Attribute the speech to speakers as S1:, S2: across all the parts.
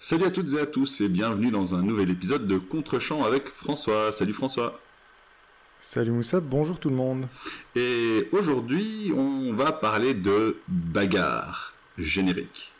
S1: Salut à toutes et à tous et bienvenue dans un nouvel épisode de Contre-champ avec François. Salut François.
S2: Salut Moussa, bonjour tout le monde.
S1: Et aujourd'hui, on va parler de bagarre générique.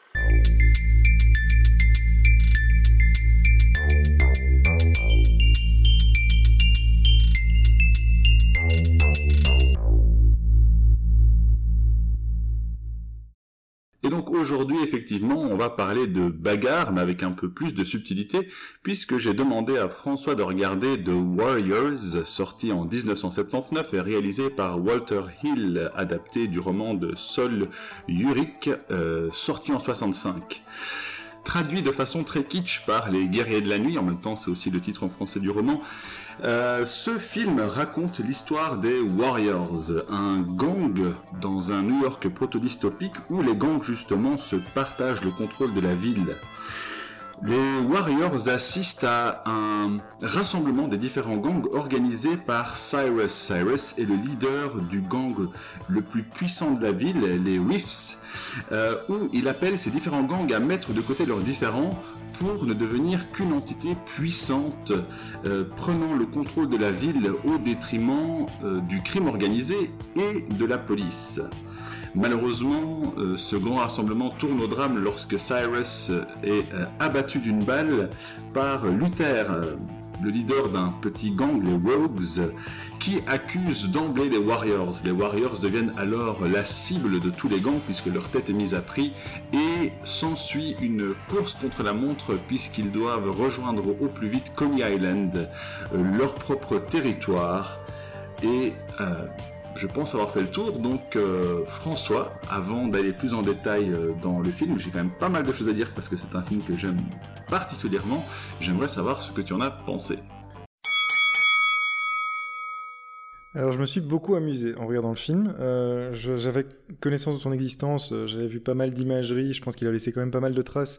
S1: Aujourd'hui, effectivement, on va parler de bagarre, mais avec un peu plus de subtilité, puisque j'ai demandé à François de regarder The Warriors, sorti en 1979 et réalisé par Walter Hill, adapté du roman de Sol Yurik, euh, sorti en 65 traduit de façon très kitsch par les guerriers de la nuit, en même temps c'est aussi le titre en français du roman. Euh, ce film raconte l'histoire des Warriors, un gang dans un New York proto-dystopique où les gangs justement se partagent le contrôle de la ville. Les Warriors assistent à un rassemblement des différents gangs organisé par Cyrus. Cyrus est le leader du gang le plus puissant de la ville, les Riffs, euh, où il appelle ces différents gangs à mettre de côté leurs différends pour ne devenir qu'une entité puissante, euh, prenant le contrôle de la ville au détriment euh, du crime organisé et de la police. Malheureusement, euh, ce grand rassemblement tourne au drame lorsque Cyrus est euh, abattu d'une balle par Luther, euh, le leader d'un petit gang, les Rogues, qui accuse d'emblée les Warriors. Les Warriors deviennent alors la cible de tous les gangs puisque leur tête est mise à prix et s'ensuit une course contre la montre puisqu'ils doivent rejoindre au plus vite Coney Island, leur propre territoire. Et je pense avoir fait le tour. Donc, euh, François, avant d'aller plus en détail euh, dans le film, j'ai quand même pas mal de choses à dire parce que c'est un film que j'aime particulièrement. J'aimerais savoir ce que tu en as pensé.
S2: Alors, je me suis beaucoup amusé en regardant le film. Euh, j'avais connaissance de son existence, j'avais vu pas mal d'imagerie, je pense qu'il a laissé quand même pas mal de traces.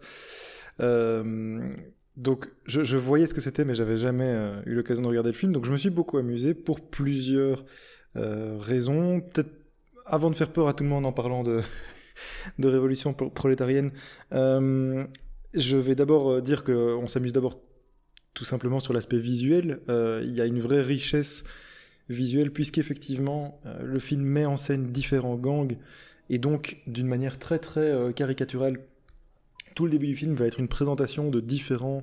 S2: donc, je, voyais ce que c'était, mais j'avais jamais eu l'occasion de regarder le film. Donc, je me suis beaucoup amusé pour plusieurs raison. Peut-être avant de faire peur à tout le monde en parlant de, révolution prolétarienne, euh, je vais d'abord euh, dire qu'on s'amuse d'abord tout simplement sur l'aspect visuel. Il y a une vraie richesse visuelle puisqu'effectivement le film met en scène différents gangs et donc d'une manière très très caricaturale. Tout le début du film va être une présentation de différents euh,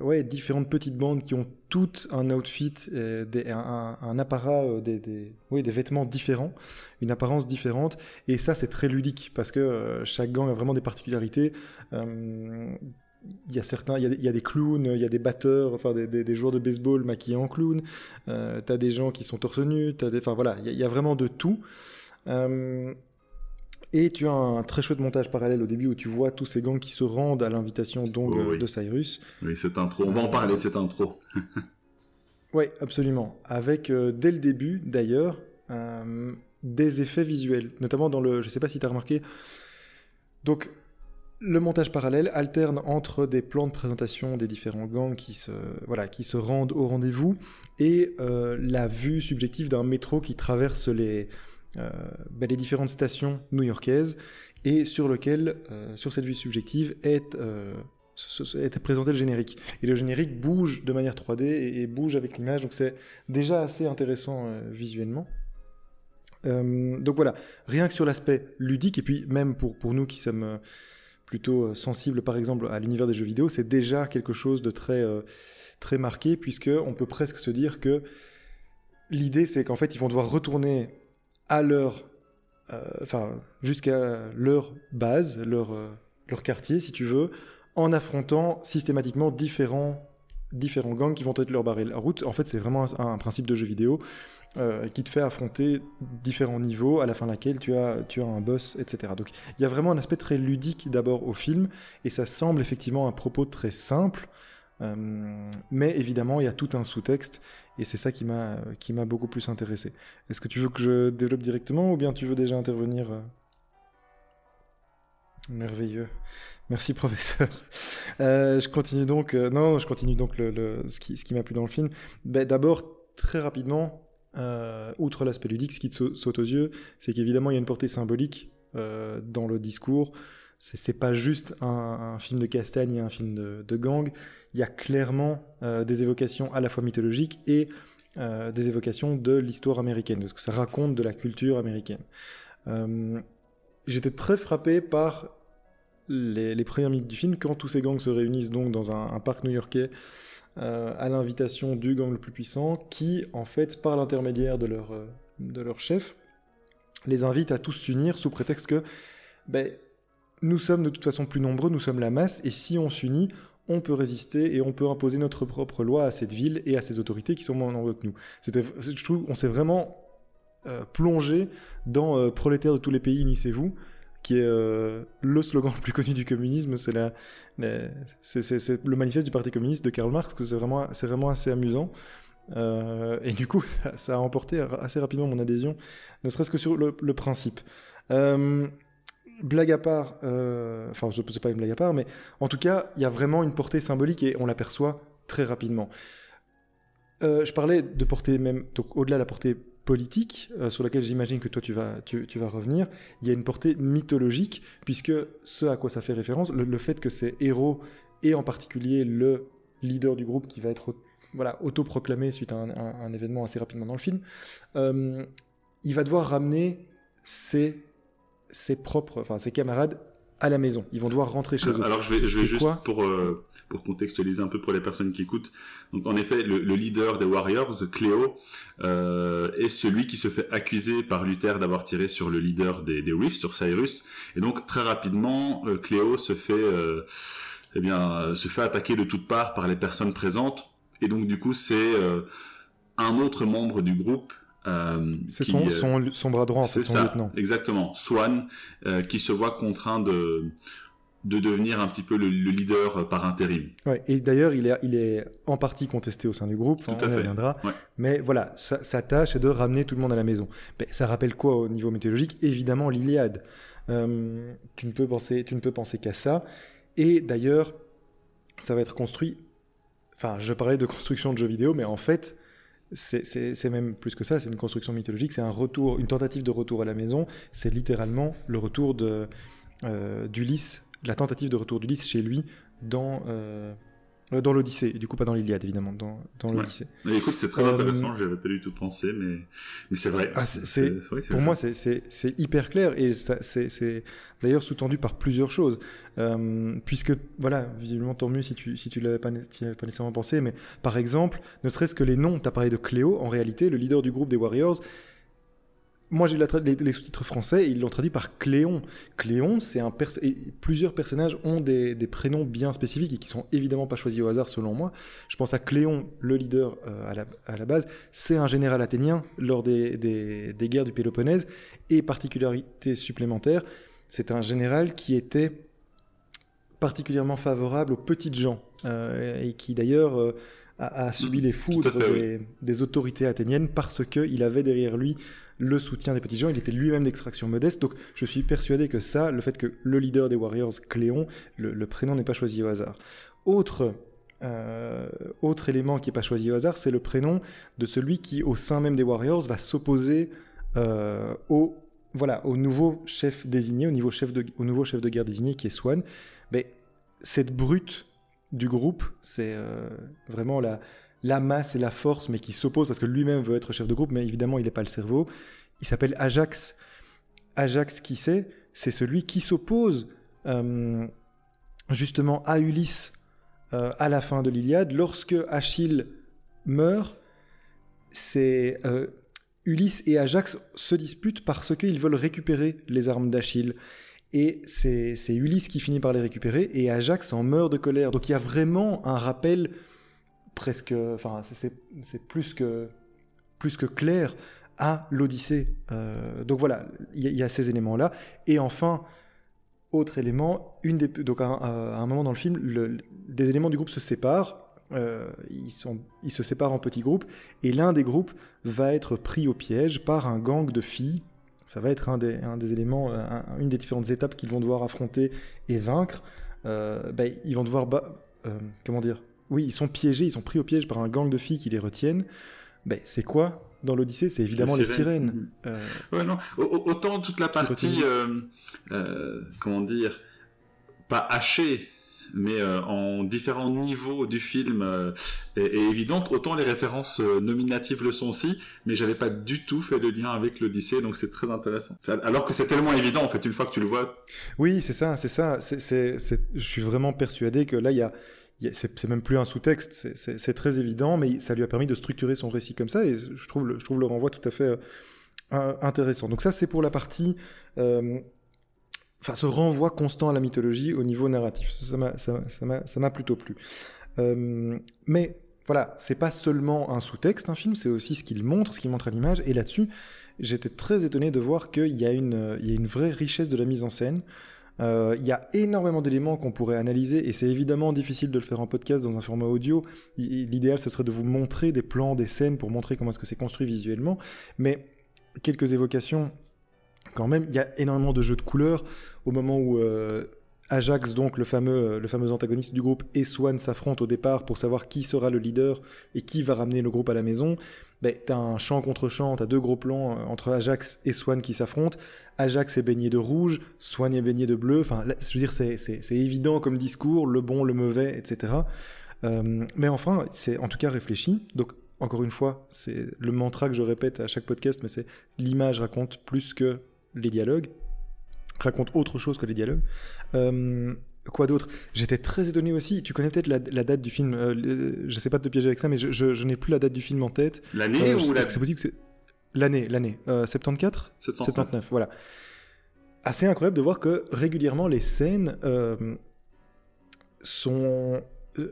S2: ouais, différentes petites bandes qui ont toutes un outfit, des, un, apparat, euh, des, des, des vêtements différents, une apparence différente. Et ça, c'est très ludique parce que euh, chaque gang a vraiment des particularités. il y a certains, il y a, des clowns, il y a des batteurs, enfin des, joueurs de baseball maquillés en clown. Euh, t'as des gens qui sont torse nu, t'as enfin voilà, il y, a, vraiment de tout. Et tu as un très chouette montage parallèle au début où tu vois tous ces gangs qui se rendent à l'invitation donc
S1: oh
S2: de Cyrus.
S1: Oui, cette intro. On va en parler de cette intro.
S2: oui, absolument. Avec euh, dès le début, d'ailleurs, euh, des effets visuels, notamment dans le. Je ne sais pas si tu as remarqué. Donc, le montage parallèle alterne entre des plans de présentation des différents gangs qui se, voilà, qui se rendent au rendez-vous et euh, la vue subjective d'un métro qui traverse les, euh, ben, les différentes stations new-yorkaises et sur lequel, euh, sur cette vue subjective, est, euh, est présenté le générique. Et le générique bouge de manière 3D et, bouge avec l'image, donc c'est déjà assez intéressant visuellement. donc voilà, rien que sur l'aspect ludique, et puis même pour, pour nous qui sommes plutôt sensibles par exemple à l'univers des jeux vidéo, c'est déjà quelque chose de très, très marqué, puisqu'on peut presque se dire que l'idée c'est qu'en fait ils vont devoir retourner à leur, euh, enfin, jusqu'à leur base, leur, euh, leur quartier, si tu veux, en affrontant systématiquement différents, différents gangs qui vont être leur barrer la route. En fait, c'est vraiment un, principe de jeu vidéo euh, qui te fait affronter différents niveaux, à la fin de laquelle tu as, tu as un boss, etc. Donc, il y a vraiment un aspect très ludique d'abord au film, et ça semble effectivement un propos très simple. mais évidemment, il y a tout un sous-texte et c'est ça qui m'a qui m'a beaucoup plus intéressé. Est-ce que tu veux que je développe directement ou bien tu veux déjà intervenir euh? Merveilleux? Merci professeur. Euh, je continue donc. Euh, non, je continue donc le, ce qui, ce qui m'a plu dans le film. Ben, D'abord, très rapidement, outre l'aspect ludique, ce qui te saute aux yeux, c'est qu'évidemment il y a une portée symbolique dans le discours c'est pas juste un, film de castagne et un film de, gang. Il y a clairement euh, des évocations à la fois mythologiques et euh, des évocations de l'histoire américaine, de ce que ça raconte de la culture américaine. Euh, j'étais très frappé par les, premières minutes du film quand tous ces gangs se réunissent donc dans un, parc new-yorkais à l'invitation du gang le plus puissant qui, en fait, par l'intermédiaire de leur, de leur chef, les invite à tous s'unir sous prétexte que ben, nous sommes de toute façon plus nombreux, nous sommes la masse, et si on s'unit, on peut résister et on peut imposer notre propre loi à cette ville et à ses autorités qui sont moins nombreux que nous. je trouve, on s'est vraiment euh, plongé dans euh, prolétaires de tous les pays, unissez-vous, qui est euh, le slogan le plus connu du communisme. C'est le manifeste du Parti communiste de Karl Marx, que c'est vraiment, c'est vraiment assez amusant. et du coup, ça, a emporté assez rapidement mon adhésion, ne serait-ce que sur le, le principe blague à part, euh, enfin, c'est pas une blague à part, mais en tout cas, il y a vraiment une portée symbolique et on l'aperçoit très rapidement. Euh, je parlais de portée même, donc au-delà de la portée politique, euh, sur laquelle j'imagine que toi tu vas, tu, vas revenir, il y a une portée mythologique, puisque ce à quoi ça fait référence, le, fait que ces héros, et en particulier le leader du groupe qui va être voilà, autoproclamé suite à un, événement assez rapidement dans le film, il va devoir ramener ses ses propres, enfin ses camarades à la maison. Ils vont devoir rentrer chez eux.
S1: Alors je vais, je vais juste pour euh, pour contextualiser un peu pour les personnes qui écoutent. Donc en effet, le, leader des Warriors, Cléo, euh, est celui qui se fait accuser par Luther d'avoir tiré sur le leader des, des Reefs, sur Cyrus. Et donc très rapidement, euh, Cléo se fait eh bien se fait attaquer de toutes parts par les personnes présentes. Et donc du coup, c'est un autre membre du groupe
S2: euh, c'est son, son, son, bras droit,
S1: c'est son ça, lieutenant. Exactement. Swan, euh, qui se voit contraint de, de devenir un petit peu le, leader par intérim.
S2: Ouais, et d'ailleurs, il est, il est en partie contesté au sein du groupe, on y reviendra. Mais voilà, sa, tâche est de ramener tout le monde à la maison. Mais ça rappelle quoi au niveau météorologique? Évidemment, l'Iliade. Euh, tu ne peux penser, tu ne peux penser qu'à ça. Et d'ailleurs, ça va être construit. Enfin, je parlais de construction de jeux vidéo, mais en fait, c'est même plus que ça, c'est une construction mythologique, c'est un retour, une tentative de retour à la maison, c'est littéralement le retour euh, d'Ulysse, la tentative de retour d'Ulysse chez lui dans, euh, dans l'Odyssée, du coup pas dans l'Iliade évidemment, dans, dans l'Odyssée.
S1: Écoute, c'est très intéressant, j'avais pas du tout pensé, mais, mais c'est vrai.
S2: Ah, pour moi, c'est hyper clair et c'est d'ailleurs sous-tendu par plusieurs choses. Euh, puisque, voilà, visiblement, tant mieux si tu, si tu l'avais pas, pas nécessairement pensé, mais par exemple, ne serait-ce que les noms, tu as parlé de Cléo, en réalité, le leader du groupe des Warriors, moi, j'ai les, les sous-titres français et ils l'ont traduit par Cléon. Cléon, c'est un plusieurs personnages ont des, prénoms bien spécifiques et qui sont évidemment pas choisis au hasard selon moi. Je pense à Cléon, le leader euh, à, la, base, c'est un général athénien lors des, des, guerres du Péloponnèse et particularité supplémentaire, c'est un général qui était particulièrement favorable aux petites gens euh, et qui d'ailleurs euh, a, subi les foudres des, des, autorités athéniennes parce qu'il avait derrière lui le soutien des petits gens. Il était lui-même d'extraction modeste. Donc je suis persuadé que ça, le fait que le leader des Warriors, Cléon, le, prénom n'est pas choisi au hasard. Autre, euh, autre élément qui n'est pas choisi au hasard, c'est le prénom de celui qui, au sein même des Warriors, va s'opposer euh, au, voilà, au nouveau chef désigné, au, niveau chef de, au nouveau chef de guerre désigné qui est Swan. Mais cette brute du groupe, c'est euh, vraiment la, la masse et la force, mais qui s'opposent parce que lui-même veut être chef de groupe, mais évidemment, il n'est pas le cerveau. Il s'appelle Ajax. Ajax, qui c'est? C'est celui qui s'oppose euh, justement à Ulysse euh, à la fin de l'Iliade. Lorsque Achille meurt, c'est Ulysse et Ajax se disputent parce qu'ils veulent récupérer les armes d'Achille. Et c'est Ulysse qui finit par les récupérer et Ajax en meurt de colère. Donc il y a vraiment un rappel presque, enfin, c'est plus que, plus que clair à l'Odyssée. Euh, donc voilà, il y, a ces éléments-là. Et enfin, autre élément, une des, donc à, un moment dans le film, des éléments du groupe se séparent. Euh, ils se séparent en petits groupes et l'un des groupes va être pris au piège par un gang de filles. Ça va être un des, un des éléments, une des différentes étapes qu'ils vont devoir affronter et vaincre. Euh, ben, ils vont devoir, comment dire, oui, ils sont piégés, ils sont pris au piège par un gang de filles qui les retiennent. Ben, c'est quoi dans l'Odyssée? C'est évidemment les sirènes.
S1: Mhm. Euh, ouais, non. Autant toute la partie, euh, euh, comment dire, pas haché, mais euh, en différents niveaux du film euh, est, évidente. Autant les références euh, nominatives le sont aussi, mais j'avais pas du tout fait le lien avec l'Odyssée, donc c'est très intéressant. Alors que c'est tellement évident en fait une fois que tu le vois.
S2: Oui, c'est ça, c'est ça. Je suis vraiment persuadé que là il y a c'est même plus un sous-texte, c'est très évident, mais ça lui a permis de structurer son récit comme ça, et je trouve le, je trouve le renvoi tout à fait intéressant. Donc ça, c'est pour la partie enfin, ce renvoi constant à la mythologie au niveau narratif. Ça m'a plutôt plu. Euh, mais voilà, c'est pas seulement un sous-texte, un film, c'est aussi ce qu'il montre, ce qu'il montre à l'image. Et là-dessus, j'étais très étonné de voir qu'il y, a une, vraie richesse de la mise en scène. Euh, il y a énormément d'éléments qu'on pourrait analyser et c'est évidemment difficile de le faire en podcast dans un format audio. L'idéal ce serait de vous montrer des plans, des scènes pour montrer comment est-ce que c'est construit visuellement. Mais quelques évocations quand même, il y a énormément de jeux de couleurs au moment où euh, Ajax, donc le fameux, le fameux antagoniste du groupe, et Swan s'affrontent au départ pour savoir qui sera le leader et qui va ramener le groupe à la maison. Ben, t'as un champ contre champ, t'as deux gros plans euh, entre Ajax et Swan qui s'affrontent. Ajax est baigné de rouge, Swan est baigné de bleu. Enfin, je veux dire, c'est évident comme discours, le bon, le mauvais, etc. Euh, mais enfin, c'est en tout cas réfléchi. Donc, encore une fois, c'est le mantra que je répète à chaque podcast, mais c'est l'image raconte plus que les dialogues, raconte autre chose que les dialogues. Euh, quoi d'autre? J'étais très étonné aussi. Tu connais peut-être la, date du film. Euh, je sais pas te piéger avec ça, mais je, n'ai plus la date du film en tête.
S1: L'année euh, ou
S2: la... C'est possible que c'est l'année, l'année. 74 79. voilà. Assez incroyable de voir que régulièrement les scènes sont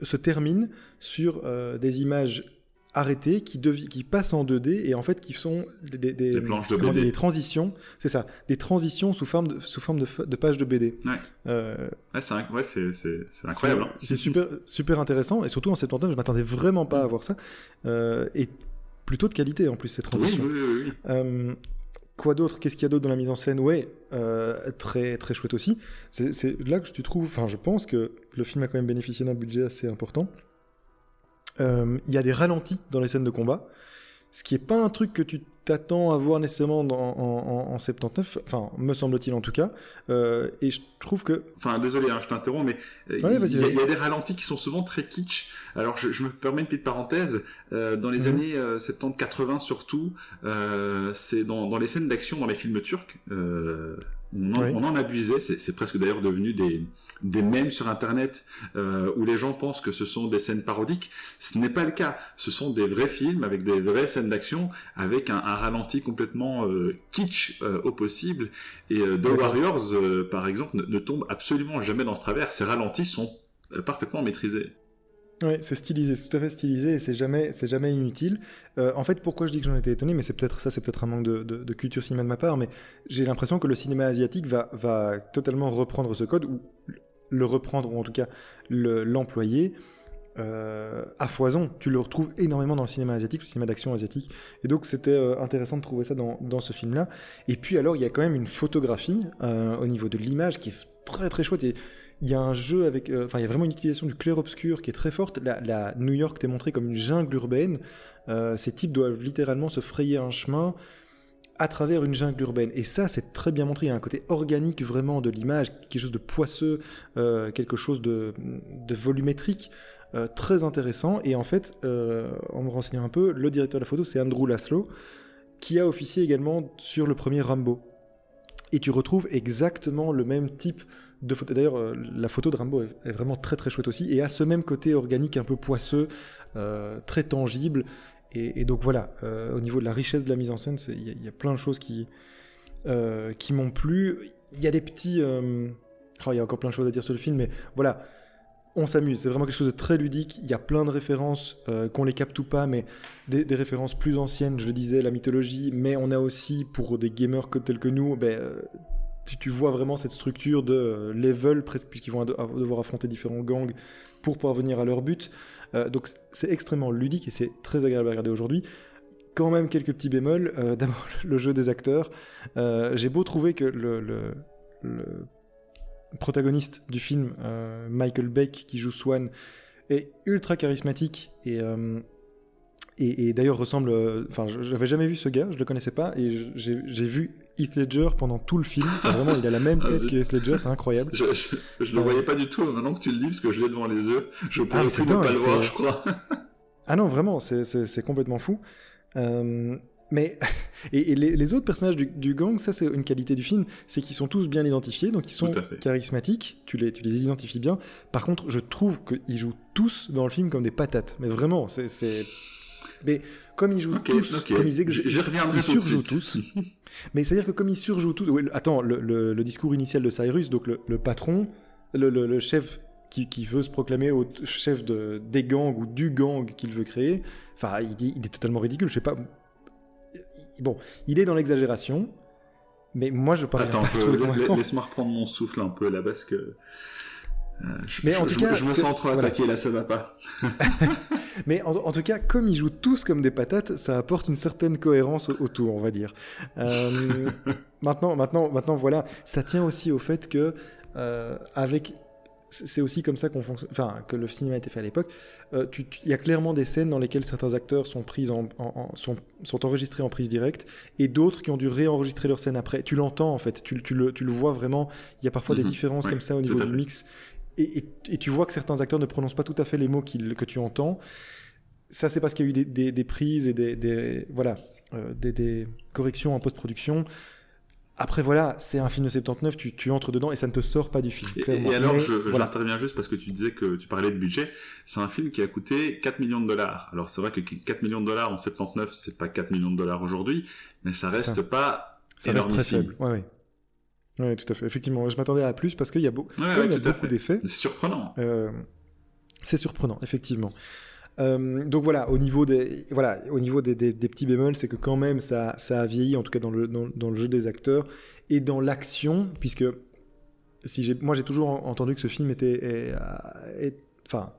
S2: se terminent sur des images arrêtés qui, qui passent en 2D et en fait qui sont des,
S1: des, planches de BD.
S2: des transitions, c'est ça, des transitions sous forme de, sous forme de, de pages de BD.
S1: Ouais, euh, ouais c'est incroyable.
S2: C'est hein. super, super intéressant et surtout en 79, je m'attendais vraiment pas à voir ça euh, et plutôt de qualité en plus ces transitions.
S1: Oui, oui, oui,
S2: euh, quoi d'autre? Qu'est-ce qu'il y a d'autre dans la mise en scène? Ouais, très très chouette aussi. C'est là que tu trouves, enfin je pense que le film a quand même bénéficié d'un budget assez important. Euh, il y a des ralentis dans les scènes de combat, ce qui est pas un truc que tu t'attends à voir nécessairement en, 79, enfin, me semble-t-il en tout cas. Euh, et je trouve que.
S1: Enfin, désolé, hein, je t'interromps, mais euh, il, y a, des ralentis qui sont souvent très kitsch. Alors, je, me permets une petite parenthèse. dans les mhm. années 70-80 surtout, c'est dans, dans, les scènes d'action dans les films turcs on en, abusait, c'est presque d'ailleurs devenu des, des mèmes sur Internet euh, où les gens pensent que ce sont des scènes parodiques. Ce n'est pas le cas. Ce sont des vrais films avec des vraies scènes d'action, avec un, ralenti complètement euh, kitsch euh, au possible. Et The Warriors, par exemple, ne, ne, tombe absolument jamais dans ce travers. Ces ralentis sont parfaitement maîtrisés.
S2: Oui, c'est stylisé, c'est tout à fait stylisé et c'est jamais, c'est jamais inutile. Euh, en fait, pourquoi je dis que j'en étais étonné, mais c'est peut-être ça, c'est peut-être un manque de, culture cinéma de ma part, mais j'ai l'impression que le cinéma asiatique va, va totalement reprendre ce code ou le reprendre ou en tout cas l'employer. Euh, à foison, tu le retrouves énormément dans le cinéma asiatique, le cinéma d'action asiatique, et donc c'était euh, intéressant de trouver ça dans, ce film-là. Et puis alors, il y a quand même une photographie au niveau de l'image qui est très très chouette et il y a un jeu avec. Euh, enfin, il y a vraiment une utilisation du clair-obscur qui est très forte. La, New York t'est montrée comme une jungle urbaine. Euh, ces types doivent littéralement se frayer un chemin à travers une jungle urbaine. Et ça, c'est très bien montré. Il y a un côté organique vraiment de l'image, quelque chose de poisseux, euh, quelque chose de, volumétrique. Très intéressant. Et en fait, en me renseignant un peu, le directeur de la photo, c'est Andrew Laszlo, qui a officié également sur le premier Rambo. Et tu retrouves exactement le même type D'ailleurs, euh, la photo de Rambo est, vraiment très très chouette aussi et a ce même côté organique un peu poisseux, euh, très tangible. Et, donc voilà, euh, au niveau de la richesse de la mise en scène, il y, a plein de choses qui, qui m'ont plu. Il y a des petits. Oh, il y a encore plein de choses à dire sur le film, mais voilà, on s'amuse. C'est vraiment quelque chose de très ludique. Il y a plein de références, qu'on les capte ou pas, mais des, références plus anciennes, je le disais, la mythologie. Mais on a aussi, pour des gamers tels que nous, ben, tu, vois vraiment cette structure de euh, level, presque, puisqu'ils vont devoir affronter différents gangs pour parvenir à leur but. Euh, donc c'est extrêmement ludique et c'est très agréable à regarder aujourd'hui. Quand même quelques petits bémols. Euh, d'abord le jeu des acteurs. J'ai beau trouver que le, protagoniste du film, Michael Beck, qui joue Swan, est ultra charismatique et, et, et d'ailleurs ressemble. Enfin, j'avais jamais vu ce gars, je le connaissais pas, et j'ai vu Heath Ledger pendant tout le film. vraiment, il a la même ah, tête que Heath Ledger, c'est incroyable.
S1: Je, je, le voyais pas du tout, maintenant que tu le dis, parce que je l'ai devant les yeux, je pourrais ah, pas le voir, je crois.
S2: ah non, vraiment, c'est complètement fou. Euh, mais et, les, autres personnages du, gang, ça c'est une qualité du film, c'est qu'ils sont tous bien identifiés, donc ils sont charismatiques, tu les, tu les identifies bien. Par contre, je trouve qu'ils jouent tous dans le film comme des patates. Mais vraiment, c'est... Mais comme ils jouent tous, comme ils, ils surjouent tous. mais c'est-à-dire que comme ils surjouent tous... attends, le, discours initial de Cyrus, donc le, patron, le, chef qui, veut se proclamer au chef de, des gangs ou du gang qu'il veut créer, enfin, il, il, est totalement ridicule. Je sais pas, bon, il est dans l'exagération, mais moi je parle.
S1: Attends, laisse-moi reprendre mon souffle un peu là parce que. Euh, je, mais en tout cas, je me sens trop attaqué là, ça va pas.
S2: mais en, tout cas, comme ils jouent tous comme des patates, ça apporte une certaine cohérence autour, on va dire. Euh, maintenant, maintenant, maintenant, voilà, ça tient aussi au fait que euh, avec c'est aussi comme ça qu'on enfin, que le cinéma a été fait à l'époque. Euh, il y a clairement des scènes dans lesquelles certains acteurs sont, pris en, sont, sont, enregistrés en prise directe et d'autres qui ont dû réenregistrer leur scène après. Tu l'entends en fait, tu, tu, le, tu, le, vois vraiment. Il y a parfois des mhm. différences comme ça au niveau du mix. Et, et, tu vois que certains acteurs ne prononcent pas tout à fait les mots que tu entends. Ça, c'est parce qu'il y a eu des, des, prises et des, des voilà, euh, des, corrections en post-production. Après, voilà, c'est un film de 79, tu, tu, entres dedans et ça ne te sort pas du film.
S1: Et, alors, je, j'interviens juste parce que tu disais que tu parlais de budget. C'est un film qui a coûté 4 millions de dollars. Alors, c'est vrai que 4 millions de dollars en 79, c'est pas 4 millions de dollars aujourd'hui, mais ça reste pas
S2: ça reste très faible. Ouais, ouais. Oui, tout à fait. Effectivement, je m'attendais à plus parce qu'il y a, beau... il y a beaucoup d'effets.
S1: C'est surprenant.
S2: Euh, c'est surprenant, effectivement. Euh, donc voilà, au niveau des, voilà, au niveau des, petits bémols, c'est que quand même ça, ça a vieilli, en tout cas dans le, dans, le jeu des acteurs et dans l'action, puisque si moi j'ai toujours entendu que ce film était, enfin,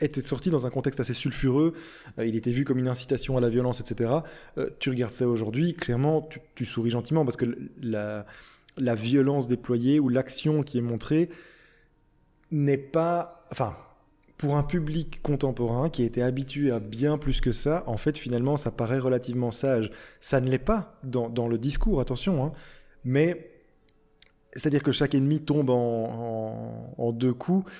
S2: était sorti dans un contexte assez sulfureux, euh, il était vu comme une incitation à la violence, etc. Euh, tu regardes ça aujourd'hui, clairement, tu, tu, souris gentiment parce que la, la violence déployée ou l'action qui est montrée n'est pas, enfin pour un public contemporain qui était habitué à bien plus que ça, en fait, finalement, ça paraît relativement sage. Ça ne l'est pas dans, le discours, attention, hein. mais c'est-à-dire que chaque ennemi tombe en, deux coups,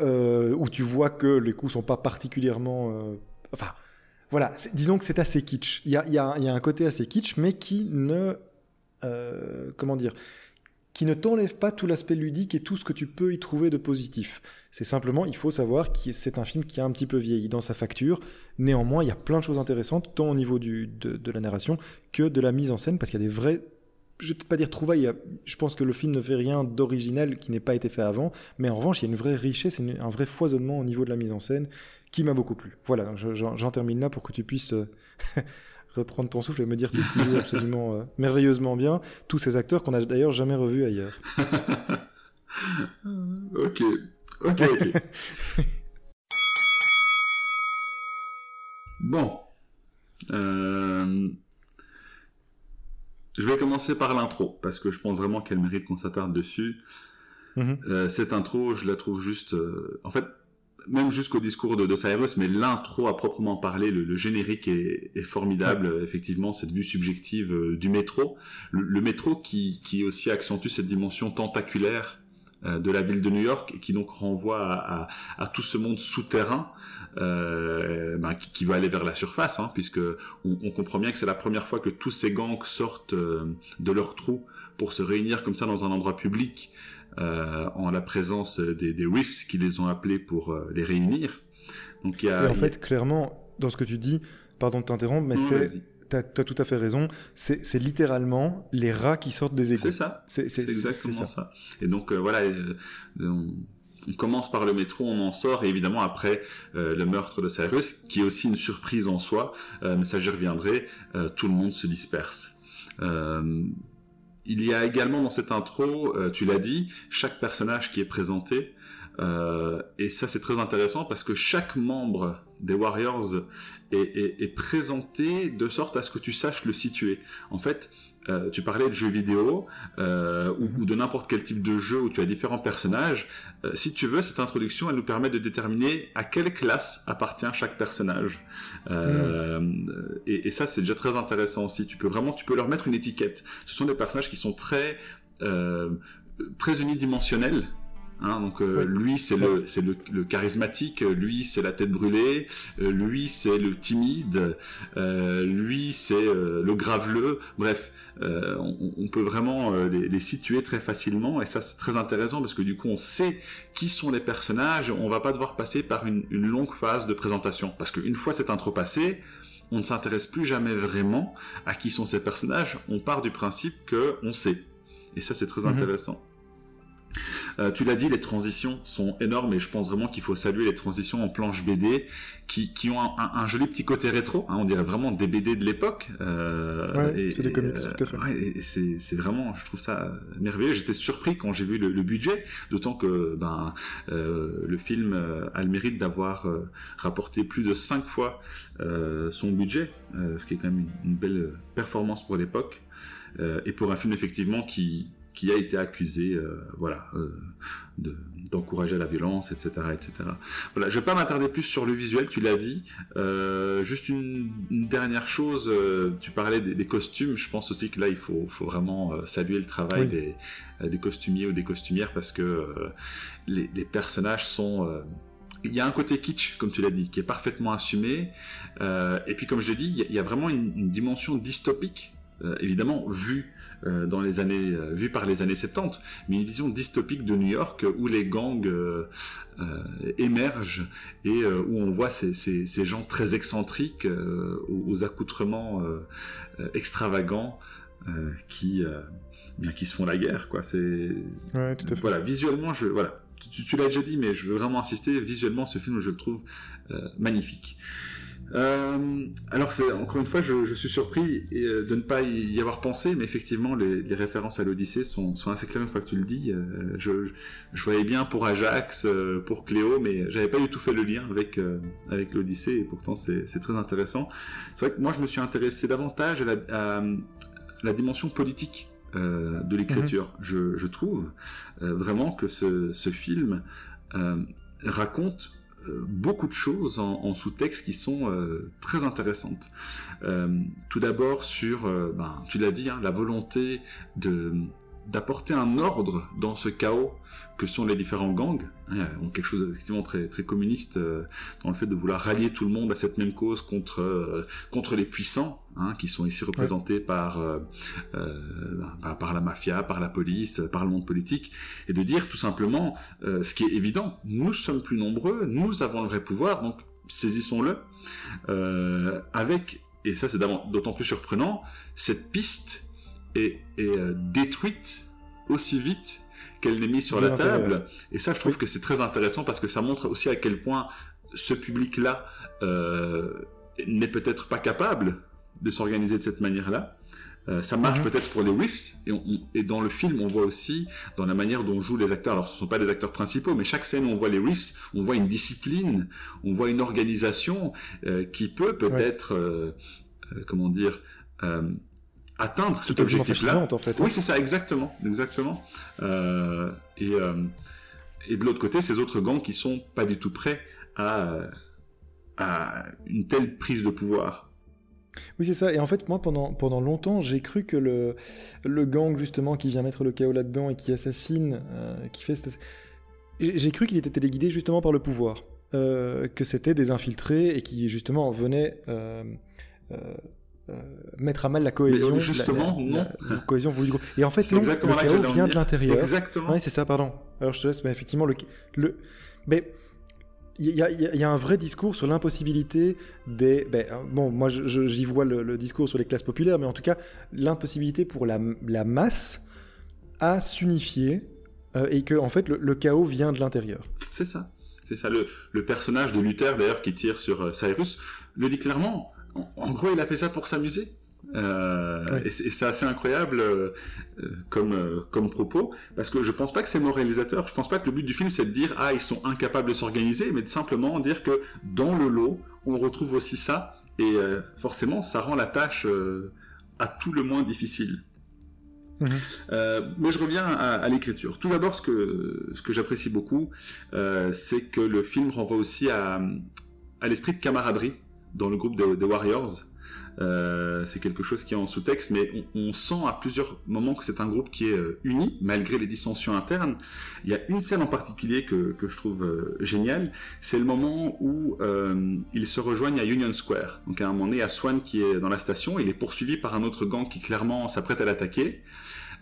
S2: euh, où tu vois que les coups sont pas particulièrement... Euh, enfin, voilà, disons que c'est assez kitsch. Il y a, un côté assez kitsch, mais qui ne... Euh, comment dire qui ne t'enlève pas tout l'aspect ludique et tout ce que tu peux y trouver de positif. C'est simplement, il faut savoir que c'est un film qui a un petit peu vieilli dans sa facture. Néanmoins, il y a plein de choses intéressantes, tant au niveau de, la narration que de la mise en scène, parce qu'il y a des vrais je vais peut-être pas dire trouvailles, je pense que le film ne fait rien d'original qui n'ait pas été fait avant, mais en revanche, il y a une vraie richesse, un vrai foisonnement au niveau de la mise en scène qui m'a beaucoup plu. Voilà, j'en termine là pour que tu puisses euh, reprendre ton souffle et me dire tout ce qui joue absolument euh, merveilleusement bien, tous ces acteurs qu'on a d'ailleurs jamais revus ailleurs.
S1: ok, ok, ok. bon. Euh, je vais commencer par l'intro, parce que je pense vraiment qu'elle mérite qu'on s'attarde dessus. Mhm. Euh, cette intro, je la trouve juste... En fait, même jusqu'au discours de, de, Cyrus, mais l'intro à proprement parler, le, générique est, formidable, effectivement, cette vue subjective euh, du métro. Le, métro qui, qui aussi accentue cette dimension tentaculaire euh, de la ville de New York et qui donc renvoie à, à, tout ce monde souterrain euh, ben, qui, qui, va aller vers la surface, hein, puisque on, on, comprend bien que c'est la première fois que tous ces gangs sortent de leur trou pour se réunir comme ça dans un endroit public en la présence des, des Riffs qui les ont appelés pour euh, les réunir.
S2: Donc, il y a, Et en fait, clairement, dans ce que tu dis, pardon de t'interrompre, mais c'est tu as, tout à fait raison. C'est littéralement les rats qui sortent des égouts.
S1: C'est ça. C'est exactement ça. Et donc, euh, voilà, on, commence par le métro, on en sort, et évidemment, après le meurtre de Cyrus, qui est aussi une surprise en soi, mais ça j'y reviendrai, tout le monde se disperse. Il y a également dans cette intro, euh, tu l'as dit, chaque personnage qui est présenté et ça, c'est très intéressant parce que chaque membre des Warriors est, présenté de sorte à ce que tu saches le situer. En fait, euh, tu parlais de jeux vidéo euh, ou, de n'importe quel type de jeu où tu as différents personnages. Euh, si tu veux, cette introduction, elle nous permet de déterminer à quelle classe appartient chaque personnage. Et, et, ça, c'est déjà très intéressant aussi. Tu peux vraiment, tu peux leur mettre une étiquette. Ce sont des personnages qui sont très très unidimensionnels Hein, donc euh, lui c'est le c'est le, le, charismatique, lui c'est la tête brûlée, euh, lui c'est le timide, euh, lui c'est le graveleux. Bref, on, on, peut vraiment les, les, situer très facilement et ça c'est très intéressant parce que du coup on sait qui sont les personnages. On va pas devoir passer par une, une longue phase de présentation parce qu'une fois cette intro passée, on ne s'intéresse plus jamais vraiment à qui sont ces personnages. On part du principe que on sait et ça c'est très mhm. intéressant. Euh, tu l'as dit, les transitions sont énormes et je pense vraiment qu'il faut saluer les transitions en planche BD qui, qui ont un, joli petit côté rétro. Hein, on dirait vraiment des BD de l'époque.
S2: Euh, c'est des comics, tout à fait.
S1: Ouais, c'est vraiment, je trouve ça merveilleux. J'étais surpris quand j'ai vu le, budget, d'autant que ben euh, le film a le mérite d'avoir rapporté plus de 5 fois son budget, ce qui est quand même une, une belle performance pour l'époque. et pour un film effectivement qui, qui a été accusé, euh, voilà, euh, d'encourager la violence, etc., etc. Voilà, je vais pas m'attarder plus sur le visuel, tu l'as dit. Euh, juste une, dernière chose, tu parlais des, costumes. Je pense aussi que là, il faut, faut vraiment saluer le travail des, des, costumiers ou des costumières parce que les, les, personnages sont il y a un côté kitsch, comme tu l'as dit, qui est parfaitement assumé. et puis, comme je l'ai dit, il y, a vraiment une, une dimension dystopique, évidemment, vue euh, dans les années euh, vues par les années 70, mais une vision dystopique de New York où les gangs euh, émergent et où on voit ces, ces, ces gens très excentriques aux, accoutrements extravagants qui bien qui se font la guerre quoi. C'est
S2: ouais, tout à fait.
S1: voilà visuellement je voilà tu, tu l'as déjà dit mais je veux vraiment insister visuellement ce film je le trouve magnifique. Euh, alors c'est encore une fois, je, suis surpris euh, de ne pas y avoir pensé, mais effectivement, les, références à l'Odyssée sont, assez claires une fois que tu le dis. Euh, je, voyais bien pour Ajax, pour Cléo, mais j'avais pas du tout fait le lien avec avec l'Odyssée, et pourtant c'est très intéressant. C'est vrai que moi, je me suis intéressé davantage à la, dimension politique de l'écriture. Mhm. Je, trouve vraiment que ce, ce film raconte beaucoup de choses en, sous-texte qui sont euh, très intéressantes. Euh, tout d'abord sur, ben, tu l'as dit, hein, la volonté de d'apporter un ordre dans ce chaos que sont les différents gangs, hein, quelque chose effectivement très très communiste euh, dans le fait de vouloir rallier tout le monde à cette même cause contre euh, contre les puissants, hein, qui sont ici représentés par euh, bah, par la mafia, par la police, par le monde politique, et de dire tout simplement ce qui est évident, nous sommes plus nombreux, nous avons le vrai pouvoir, donc saisissons-le avec et ça c'est d'autant plus surprenant cette piste est, euh, détruite aussi vite qu'elle n'est mise sur la table. Et ça, je trouve que c'est très intéressant parce que ça montre aussi à quel point ce public-là euh, n'est peut-être pas capable de s'organiser de cette manière-là. Euh, ça marche mhm. peut-être pour les riffs et, et, dans le film on voit aussi dans la manière dont jouent les acteurs alors ce ne sont pas les acteurs principaux mais chaque scène où on voit les riffs on voit une discipline on voit une organisation qui peut peut-être comment dire atteindre cet objectif-là.
S2: En fait,
S1: Oui, c'est ça, exactement, exactement. Euh, et, euh, et de l'autre côté, ces autres gangs qui sont pas du tout prêts à, à une telle prise de pouvoir.
S2: Oui, c'est ça. Et en fait, moi, pendant, pendant longtemps, j'ai cru que le, le gang, justement, qui vient mettre le chaos là-dedans et qui assassine, euh, qui fait... J'ai cru qu'il était téléguidé justement par le pouvoir. que c'était des infiltrés et qui, justement, venaient euh, mettre à mal la cohésion.
S1: justement, non.
S2: La, cohésion voulue. Et en fait, non, le chaos vient de l'intérieur.
S1: Exactement.
S2: Oui, c'est ça, pardon. Alors je te laisse, mais effectivement, le. le... Mais il y, y, a un vrai discours sur l'impossibilité des. Ben, bon, moi j'y vois le, discours sur les classes populaires, mais en tout cas, l'impossibilité pour la, la, masse à s'unifier euh, et que, en fait, le, chaos vient de l'intérieur.
S1: C'est ça. C'est ça. Le, le, personnage de Luther, d'ailleurs, qui tire sur euh, Cyrus, le dit clairement en, gros, il a fait ça pour s'amuser. Euh, et c'est assez incroyable euh, comme, comme propos, parce que je pense pas que c'est moralisateur, je pense pas que le but du film c'est de dire ah ils sont incapables de s'organiser, mais de simplement dire que dans le lot on retrouve aussi ça, et forcément ça rend la tâche à tout le moins difficile. Mhm. mais je reviens à, l'écriture. Tout d'abord, ce que, ce que j'apprécie beaucoup, c'est que le film renvoie aussi à, à l'esprit de camaraderie dans le groupe des, Warriors. Euh, c'est quelque chose qui est en sous-texte, mais on, sent à plusieurs moments que c'est un groupe qui est euh, uni, malgré les dissensions internes. Il y a une scène en particulier que, je trouve euh, géniale, c'est le moment où ils se rejoignent à Union Square. Donc à un moment donné, a Swan qui est dans la station, il est poursuivi par un autre gang qui clairement s'apprête à l'attaquer.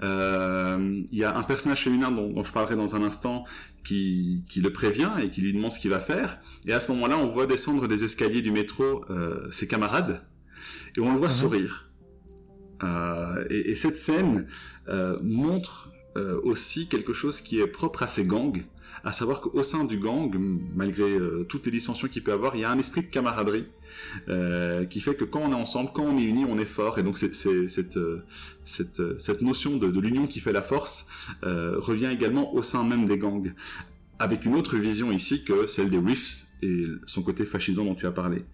S1: Il y a un personnage féminin dont, je parlerai dans un instant qui, le prévient et qui lui demande ce qu'il va faire. Et à ce moment-là, on voit descendre des escaliers du métro ses camarades et on le voit mhm. sourire. Euh, et, cette scène euh, montre euh, aussi quelque chose qui est propre à ces gangs, à savoir qu'au sein du gang, malgré toutes les dissensions qu'il peut avoir, il y a un esprit de camaraderie qui fait que quand on est ensemble, quand on est unis, on est fort. Et donc c'est, cette, cette, notion de, l'union qui fait la force revient également au sein même des gangs, avec une autre vision ici que celle des Riffs et son côté fascisant dont tu as parlé.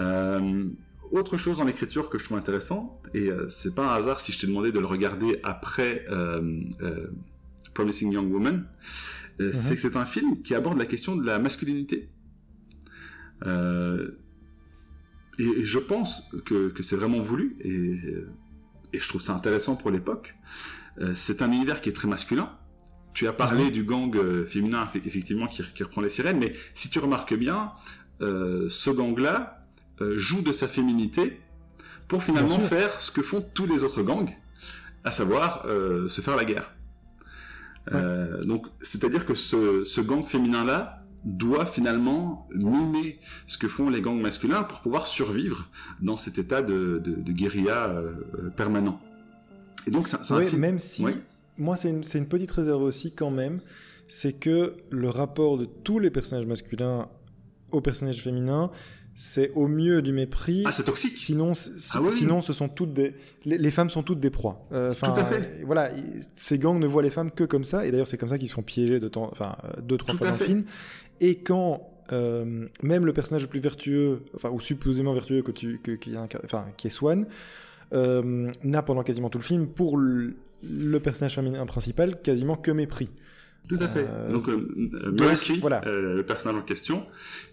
S1: Euh, autre chose dans l'écriture que je trouve intéressant, et euh, c'est pas un hasard si je t'ai demandé de le regarder après euh, euh, Promising Young Woman, mhm. c'est que c'est un film qui aborde la question de la masculinité. et, je pense que, c'est vraiment voulu, et, je trouve ça intéressant pour l'époque. c'est un univers qui est très masculin. Tu as parlé mhm. du gang féminin, effectivement, qui, qui, reprend les sirènes, mais si tu remarques bien, ce gang-là, euh, joue de sa féminité pour finalement faire ce que font tous les autres gangs, à savoir euh, se faire la guerre. Euh, donc, c'est-à-dire que ce, gang féminin-là doit finalement mimer ce que font les gangs masculins pour pouvoir survivre dans cet état de, guérilla permanent.
S2: Et donc, c'est un film... même si, moi, c'est une, une, petite réserve aussi quand même, c'est que le rapport de tous les personnages masculins aux personnages féminins, c'est au mieux du mépris.
S1: Ah, c'est toxique.
S2: Sinon, ah sinon, ce sont toutes des. Les, femmes sont toutes des proies.
S1: Euh, Tout à fait.
S2: voilà, ces gangs ne voient les femmes que comme ça, et d'ailleurs, c'est comme ça qu'ils se font piéger de temps, enfin, euh, deux, trois fois dans le film. Et quand euh, même le personnage le plus vertueux, enfin, ou supposément vertueux que tu, que, qui, enfin, qui est Swan, n'a pendant quasiment tout le film, pour le personnage féminin principal, quasiment que mépris.
S1: Tout à fait. Euh, donc, euh, Mercy, voilà. Euh, le personnage en question,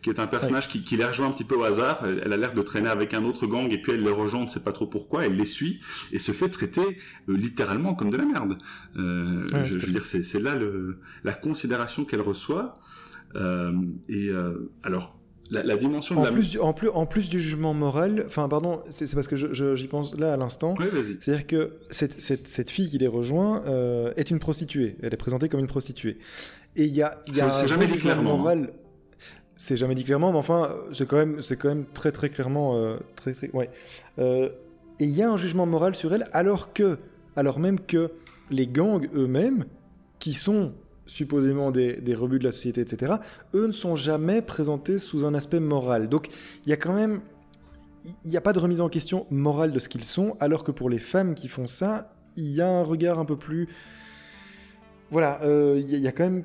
S1: qui est un personnage qui, qui les rejoint un petit peu au hasard. Elle, a l'air de traîner avec un autre gang et puis elle les rejoint, on ne sait pas trop pourquoi. Elle les suit et se fait traiter littéralement comme de la merde. je, veux dire, c'est là le, la considération qu'elle reçoit. et alors, la, dimension
S2: en
S1: de
S2: plus, en plus en plus du jugement moral enfin pardon c'est parce que j'y pense là à l'instant.
S1: Oui,
S2: c'est à dire que cette, cette, cette, fille qui les rejoint euh, est une prostituée. Elle est présentée comme une prostituée. Et il y a, y a
S1: un jamais dit clairement
S2: moral. c'est jamais dit clairement mais enfin c'est quand même c'est quand même très très clairement euh, très très ouais. Euh, et il y a un jugement moral sur elle alors que alors même que les gangs eux-mêmes qui sont supposément des, rebuts de la société, etc., eux ne sont jamais présentés sous un aspect moral. Donc il y a quand même... Il n'y a pas de remise en question morale de ce qu'ils sont, alors que pour les femmes qui font ça, il y a un regard un peu plus... Voilà, euh, il y, a quand même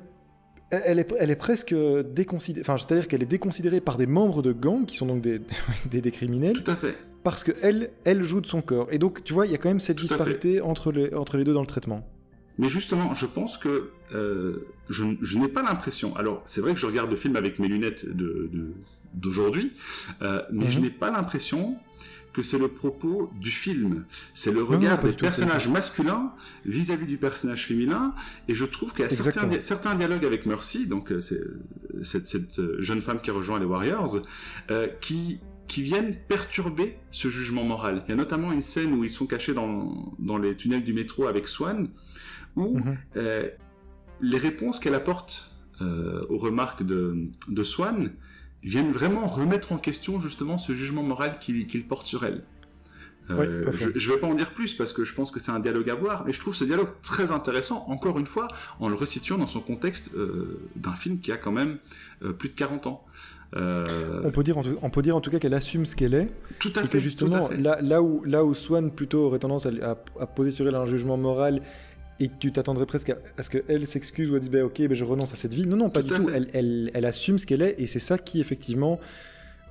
S2: elle est, elle est, presque déconsidérée, enfin, c'est-à-dire qu'elle est déconsidérée par des membres de gangs qui sont donc des, des, criminels.
S1: Tout à fait.
S2: Parce qu'elle, elle joue de son corps. Et donc, tu vois, il y a quand même cette disparité entre les, entre les deux dans le traitement.
S1: Mais justement, je pense que euh, je, n'ai pas l'impression. Alors, c'est vrai que je regarde le film avec mes lunettes d'aujourd'hui, euh, mais je mhm. n'ai pas l'impression que c'est le propos du film. C'est le regard des personnages masculins vis-à-vis du personnage féminin. Et je trouve qu'il y a certains, certains, dialogues avec Mercy, donc euh, cette, jeune femme qui rejoint les Warriors, qui qui viennent perturber ce jugement moral. Il y a notamment une scène où ils sont cachés dans, dans les tunnels du métro avec Swan, où mhm. euh, les réponses qu'elle apporte euh, aux remarques de, Swan viennent vraiment remettre en question justement ce jugement moral qu'il porte sur elle. je, je vais pas en dire plus parce que je pense que c'est un dialogue à voir, mais je trouve ce dialogue très intéressant, encore une fois, en le resituant dans son contexte d'un film qui a quand même plus de 40 ans.
S2: Euh, on, peut dire en tout, on peut dire en tout cas qu'elle assume ce qu'elle est.
S1: Tout à
S2: et
S1: fait.
S2: Que justement, Là, là, où, là où Swan plutôt aurait tendance à, poser sur elle un jugement moral et tu t'attendrais presque à, ce qu'elle s'excuse ou à dire bah, ok, bah, je renonce à cette vie. Non, non, pas du tout. Elle, elle, elle, assume ce qu'elle est et c'est ça qui effectivement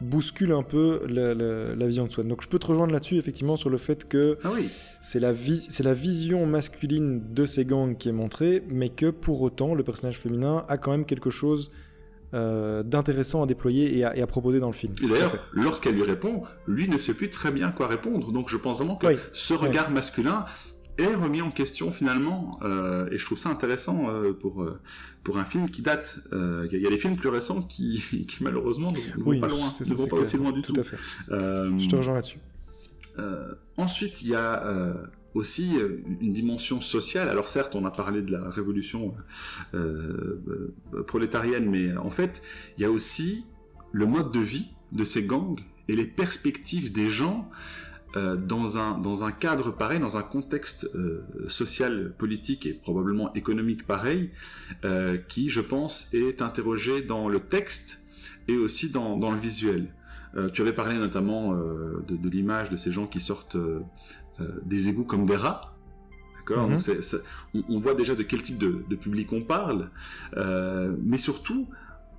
S2: bouscule un peu la, la, vision de Swan. Donc je peux te rejoindre là-dessus effectivement sur le fait que
S1: ah oui.
S2: c'est la, la vision masculine de ces gangs qui est montrée, mais que pour autant le personnage féminin a quand même quelque chose euh, d'intéressant à déployer et à, proposer dans le film.
S1: Et d'ailleurs, lorsqu'elle lui répond, lui ne sait plus très bien quoi répondre. Donc je pense vraiment que ce regard masculin est remis en question finalement, euh, et je trouve ça intéressant euh, pour pour un film qui date. Il y, a des films plus récents qui, qui malheureusement ne vont pas loin, ne vont pas aussi loin du tout.
S2: tout. À fait. je te rejoins là-dessus.
S1: ensuite, il y a aussi euh, une dimension sociale. Alors certes, on a parlé de la révolution euh, euh, prolétarienne, mais en fait, il y a aussi le mode de vie de ces gangs et les perspectives des gens dans, un, dans un cadre pareil, dans un contexte social, politique et probablement économique pareil, qui, je pense, est interrogé dans le texte et aussi dans, dans le visuel. tu avais parlé notamment de, de l'image de ces gens qui sortent euh, des égouts comme des rats. D'accord mhm. on, voit déjà de quel type de, public on parle, euh, mais surtout,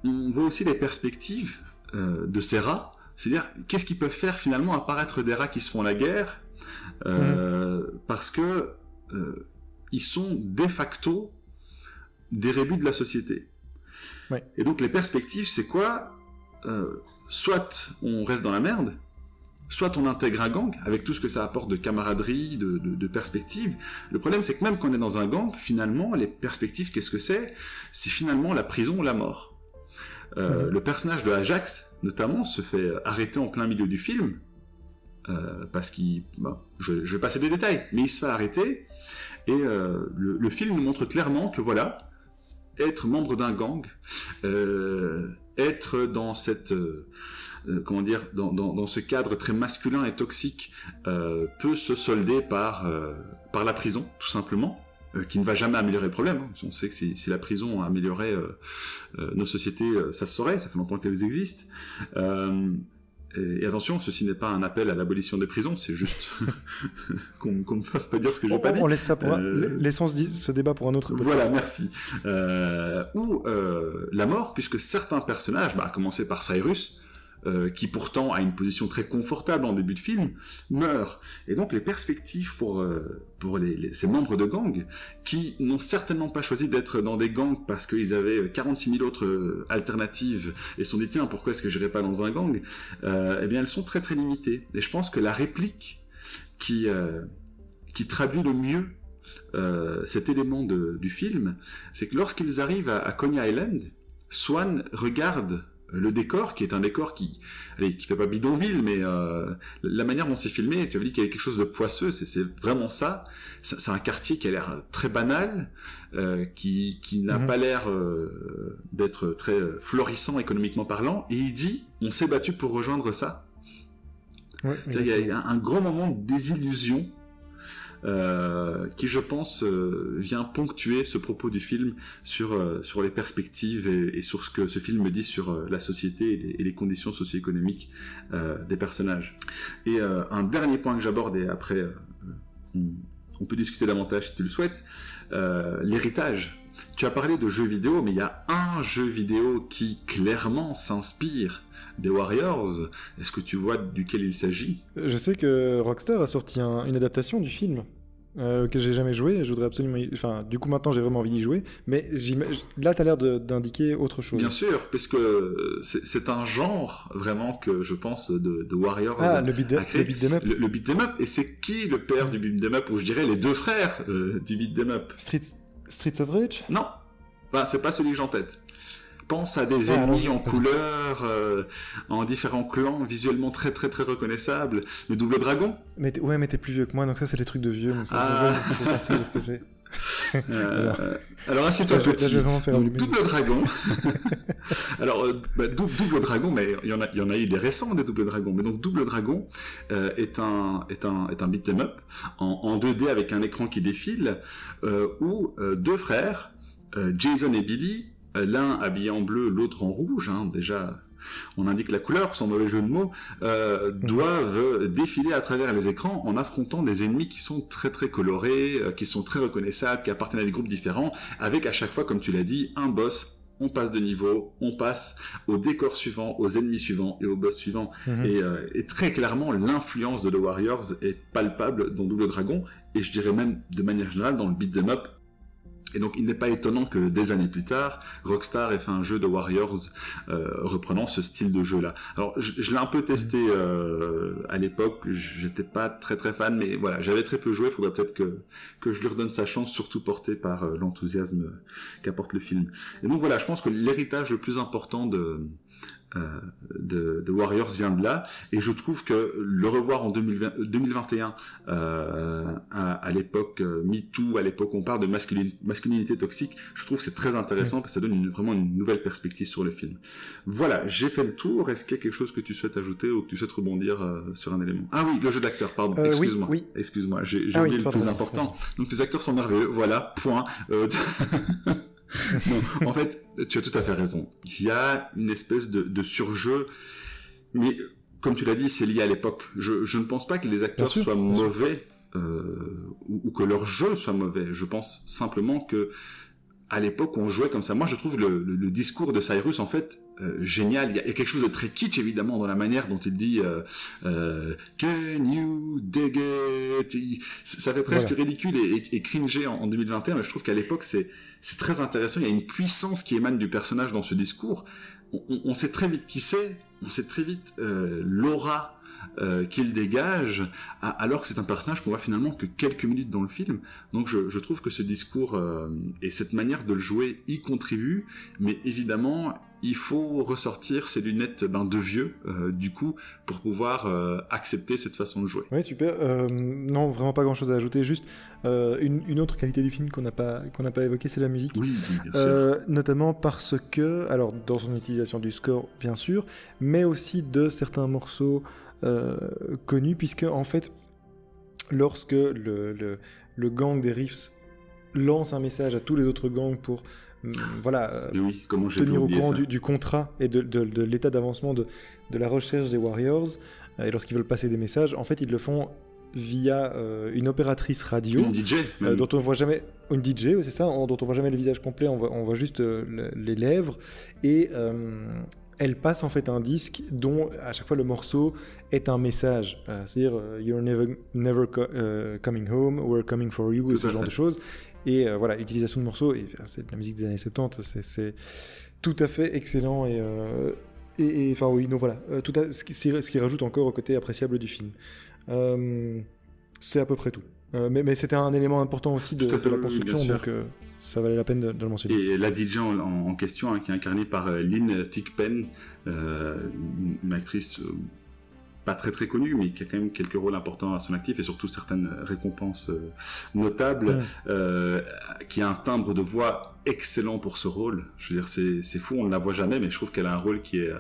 S1: on voit aussi les perspectives euh, de ces rats, c'est-à-dire qu'est-ce qu'ils peuvent faire finalement apparaître des rats qui se font la guerre, mhm. parce que ils sont de facto des rébus de la société. Et donc les perspectives, c'est quoi Soit on reste dans la merde, soit on intègre un gang avec tout ce que ça apporte de camaraderie, de, de, perspective. Le problème, c'est que même quand on est dans un gang, finalement, les perspectives, qu'est-ce que c'est? C'est finalement la prison ou la mort. Euh, mhm. Le personnage de Ajax, notamment, se fait arrêter en plein milieu du film. Euh, parce qu'il, je, vais passer des détails, mais il se fait arrêter et euh, le, film nous montre clairement que voilà, être membre d'un gang, être dans cette euh, comment dire, dans, ce cadre très masculin et toxique, euh, peut se solder par, euh, par la prison, tout simplement. Qui ne va jamais améliorer le problème. Hein. On sait que si, la prison améliorait nos sociétés, ça se saurait, ça fait longtemps qu'elles existent. Et, attention, ceci n'est pas un appel à l'abolition des prisons, c'est juste qu'on ne fasse pas dire ce que je n'ai pas dit.
S2: On laisse ça pour laissons ce, débat pour un autre
S1: podcast. Voilà, merci. ou la mort, puisque certains personnages, bah, à commencer par Cyrus, euh, qui pourtant a une position très confortable en début de film, meurt. Et donc les perspectives pour, euh, pour ces membres de gang, qui n'ont certainement pas choisi d'être dans des gangs parce qu'ils avaient 46 000 autres euh, alternatives et se sont dit tiens pourquoi est-ce que j'irai pas dans un gang, eh bien elles sont très très limitées. Et je pense que la réplique qui, qui traduit le mieux cet élément de, du film, c'est que lorsqu'ils arrivent à, à Coney Island, Swan regarde le décor, qui est un décor qui, allez, qui fait pas bidonville, mais euh, la manière dont c'est filmé, tu avais dit qu'il y avait quelque chose de poisseux, c'est vraiment ça. C'est un quartier qui a l'air très banal, euh, qui, qui n'a mhm. pas l'air euh, d'être très florissant économiquement parlant, et il dit, on s'est battu pour rejoindre ça. il y a un, grand moment de désillusion euh, qui je pense euh, vient ponctuer ce propos du film sur, euh, sur les perspectives et, sur ce que ce film dit sur la société et les, conditions socio-économiques des personnages. Et un dernier point que j'aborde et après on, peut discuter davantage si tu le souhaites, l'héritage. Tu as parlé de jeux vidéo, mais il y a un jeu vidéo qui clairement s'inspire des Warriors. Est-ce que tu vois duquel il s'agit?
S2: Je sais que Rockstar a sorti une adaptation du film. Euh, que j'ai jamais joué, je voudrais absolument. Enfin, du coup, maintenant j'ai vraiment envie d'y jouer, mais là, tu as l'air d'indiquer autre chose.
S1: Bien sûr, parce que c'est un genre vraiment que je pense de, Warriors.
S2: Ah, le beat,
S1: le
S2: beat up.
S1: Le, beat them up, et c'est qui le père du beat them up, ou je dirais les deux frères euh, du beat them up?
S2: Streets, Streets of Rage?
S1: Non, c'est pas celui que j'ai en tête pense à des ennemis en couleur, euh, en différents clans, visuellement très très très reconnaissables. Le double dragon?
S2: Mais Ouais, mais t'es plus vieux que moi, donc ça c'est des trucs de vieux. ah.
S1: Euh, alors assieds-toi petit. double dragon. alors bah, double, dragon, mais il y en a, il y en a eu des récents des double dragons. Mais donc double dragon est un est un est un beat'em up en, en, 2D avec un écran qui défile où deux frères, Jason et Billy, l'un habillé en bleu, l'autre en rouge. Hein, déjà on indique la couleur, sans mauvais jeu de mots, euh, mhm. doivent défiler à travers les écrans en affrontant des ennemis qui sont très très colorés, euh, qui sont très reconnaissables, qui appartiennent à des groupes différents, avec à chaque fois, comme tu l'as dit, un boss on passe de niveau, on passe au décor suivant, aux ennemis suivants et au boss suivant. Mhm. Euh, et, très clairement, l'influence de The Warriors est palpable dans Double Dragon, et je dirais même de manière générale dans le beat them up et donc il n'est pas étonnant que des années plus tard, Rockstar ait fait un jeu de Warriors euh, reprenant ce style de jeu-là. Alors je, l'ai un peu testé euh, à l'époque, j'étais pas très très fan, mais voilà, j'avais très peu joué, il faudrait peut-être que, que je lui redonne sa chance, surtout porté par euh, l'enthousiasme qu'apporte le film. Et donc voilà, je pense que l'héritage le plus important de, euh, de, de, Warriors vient de là, et je trouve que le revoir en 2020, 2021, euh, à, à l'époque euh, MeToo, à l'époque on parle de masculinité, toxique, je trouve que c'est très intéressant parce que ça donne une, vraiment une nouvelle perspective sur le film. Voilà, j'ai fait le tour. Est-ce qu'il y a quelque chose que tu souhaites ajouter ou que tu souhaites rebondir euh, sur un élément? Ah oui, le jeu d'acteur, pardon. Excuse-moi. Oui, Excuse-moi, j'ai ah oublié le plus important. Donc les acteurs sont merveilleux. Voilà, point. en fait, tu as tout à fait raison. Il y a une espèce de, surjeu, mais comme tu l'as dit, c'est lié à l'époque. Je, ne pense pas que les acteurs soient mauvais euh, ou, que leur jeu soit mauvais. Je pense simplement que à l'époque, on jouait comme ça. Moi, je trouve le, discours de Cyrus, en fait, génial. Il y, a, quelque chose de très kitsch, évidemment, dans la manière dont il dit euh, euh Can you dig it? Ça fait presque ridicule et, et, cringé en, 2021, mais je trouve qu'à l'époque, c'est très intéressant. Il y a une puissance qui émane du personnage dans ce discours. On, on sait très vite qui c'est, on sait très vite euh, l'aura euh, qu'il dégage, alors que c'est un personnage qu'on voit finalement que quelques minutes dans le film. Donc je, trouve que ce discours euh, et cette manière de le jouer y contribuent, mais évidemment il faut ressortir ses lunettes ben, de vieux, euh, du coup, pour pouvoir accepter cette façon de jouer.
S2: Oui, super. non, vraiment pas grand-chose à ajouter. Juste une, autre qualité du film qu'on n'a pas qu'on n'a pas évoqué, c'est la musique.
S1: Oui, bien sûr.
S2: Notamment parce que, alors dans son utilisation du score, bien sûr, mais aussi de certains morceaux euh, connu, puisque en fait, lorsque le, le, gang des Riffs lance un message à tous les autres gangs pour mm, voilà, euh, tenir au courant du, contrat et de, de, l'état d'avancement de, de, la recherche des Warriors, euh, et lorsqu'ils veulent passer des messages, en fait, ils le font via une opératrice radio,
S1: une DJ,
S2: dont on voit jamais une DJ, c'est ça, dont on voit jamais le visage complet, on voit, on voit juste les lèvres et elle passe en fait un disque dont à chaque fois le morceau est un message. Euh, c'est-à-dire euh, You're never, never euh, coming home, we're coming for you, ce genre de choses. Et voilà, utilisation de morceaux, et c'est de la musique des années 70, c'est tout à fait excellent. Et, et, enfin oui, donc voilà, tout ce, qui, ce, qui, rajoute encore au côté appréciable du film. c'est à peu près tout. mais, c'était un élément important aussi de, la construction, donc ça valait la peine de, le mentionner.
S1: Et la DJ en, question, hein, qui est incarnée par euh, Lynn Thigpen, euh, une actrice euh, pas très très connue, mais qui a quand même quelques rôles importants à son actif et surtout certaines récompenses notables, qui a un timbre de voix excellent pour ce rôle. Je veux dire, c'est fou, on ne la voit jamais, mais je trouve qu'elle a un rôle qui est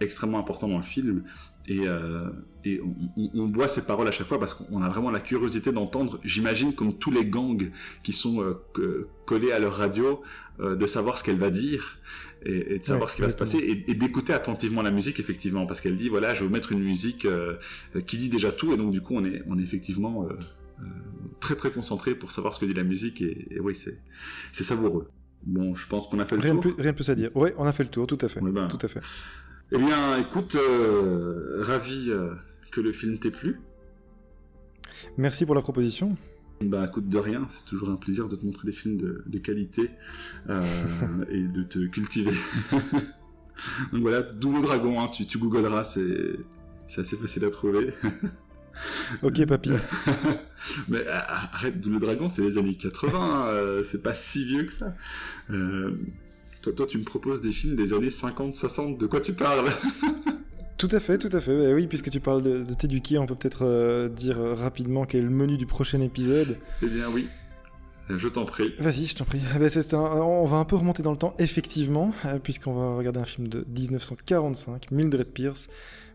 S1: extrêmement important dans le film. Et, euh, et on, on, voit ces paroles à chaque fois parce qu'on a vraiment la curiosité d'entendre, j'imagine, comme tous les gangs qui sont euh, collés à leur radio, euh, de savoir ce qu'elle va dire et, et de savoir ce qui va se passer et, et d'écouter attentivement la musique, effectivement, parce qu'elle dit, voilà, je vais vous mettre une musique euh, qui dit déjà tout, et donc du coup, on est, on est effectivement euh, très très concentré pour savoir ce que dit la musique, et, et oui, c'est savoureux. Bon, je pense qu'on a fait le
S2: rien
S1: tour.
S2: Plus, rien de plus à dire. Oui, on a fait le tour, tout à fait. Ben, tout à fait.
S1: Eh bien, écoute, euh, ravi euh, que le film t'ait plu.
S2: Merci pour la proposition.
S1: Bah, écoute, de rien, c'est toujours un plaisir de te montrer des films de, qualité euh, et de te cultiver. Donc voilà, Double Dragon, hein, tu, tu googleras, c'est assez facile à trouver.
S2: ok, papy.
S1: Mais arrête, Double Dragon, c'est les années 80, c'est pas si vieux que ça. Toi, tu me proposes des films des années 50, 60, de quoi tu parles?
S2: Tout à fait, tout à fait. Eh oui, puisque tu parles de, de t'éduquer, on peut peut-être euh, dire rapidement quel est le menu du prochain épisode.
S1: Eh bien oui. Je t'en prie.
S2: Vas-y, je t'en prie. Eh ben, on va un peu remonter dans le temps, effectivement, puisqu'on va regarder un film de 1945, Mildred Pierce,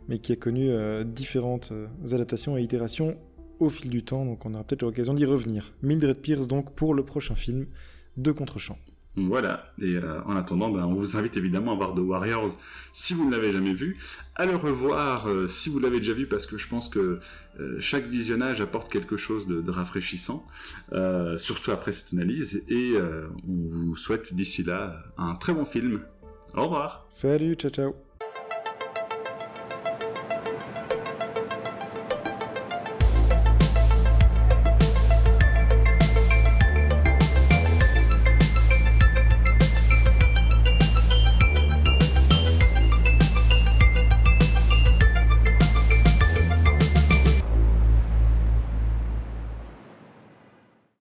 S2: mais qui a connu différentes adaptations et itérations au fil du temps, donc on aura peut-être l'occasion d'y revenir. Mildred Pierce, donc, pour le prochain film de Contre-champ.
S1: Voilà, et euh, en attendant, ben, on vous invite évidemment à voir The Warriors si vous ne l'avez jamais vu, à le revoir euh, si vous l'avez déjà vu, parce que je pense que euh, chaque visionnage apporte quelque chose de, de rafraîchissant, surtout après cette analyse, et on vous souhaite d'ici là un très bon film. Au revoir.
S2: Salut, ciao ciao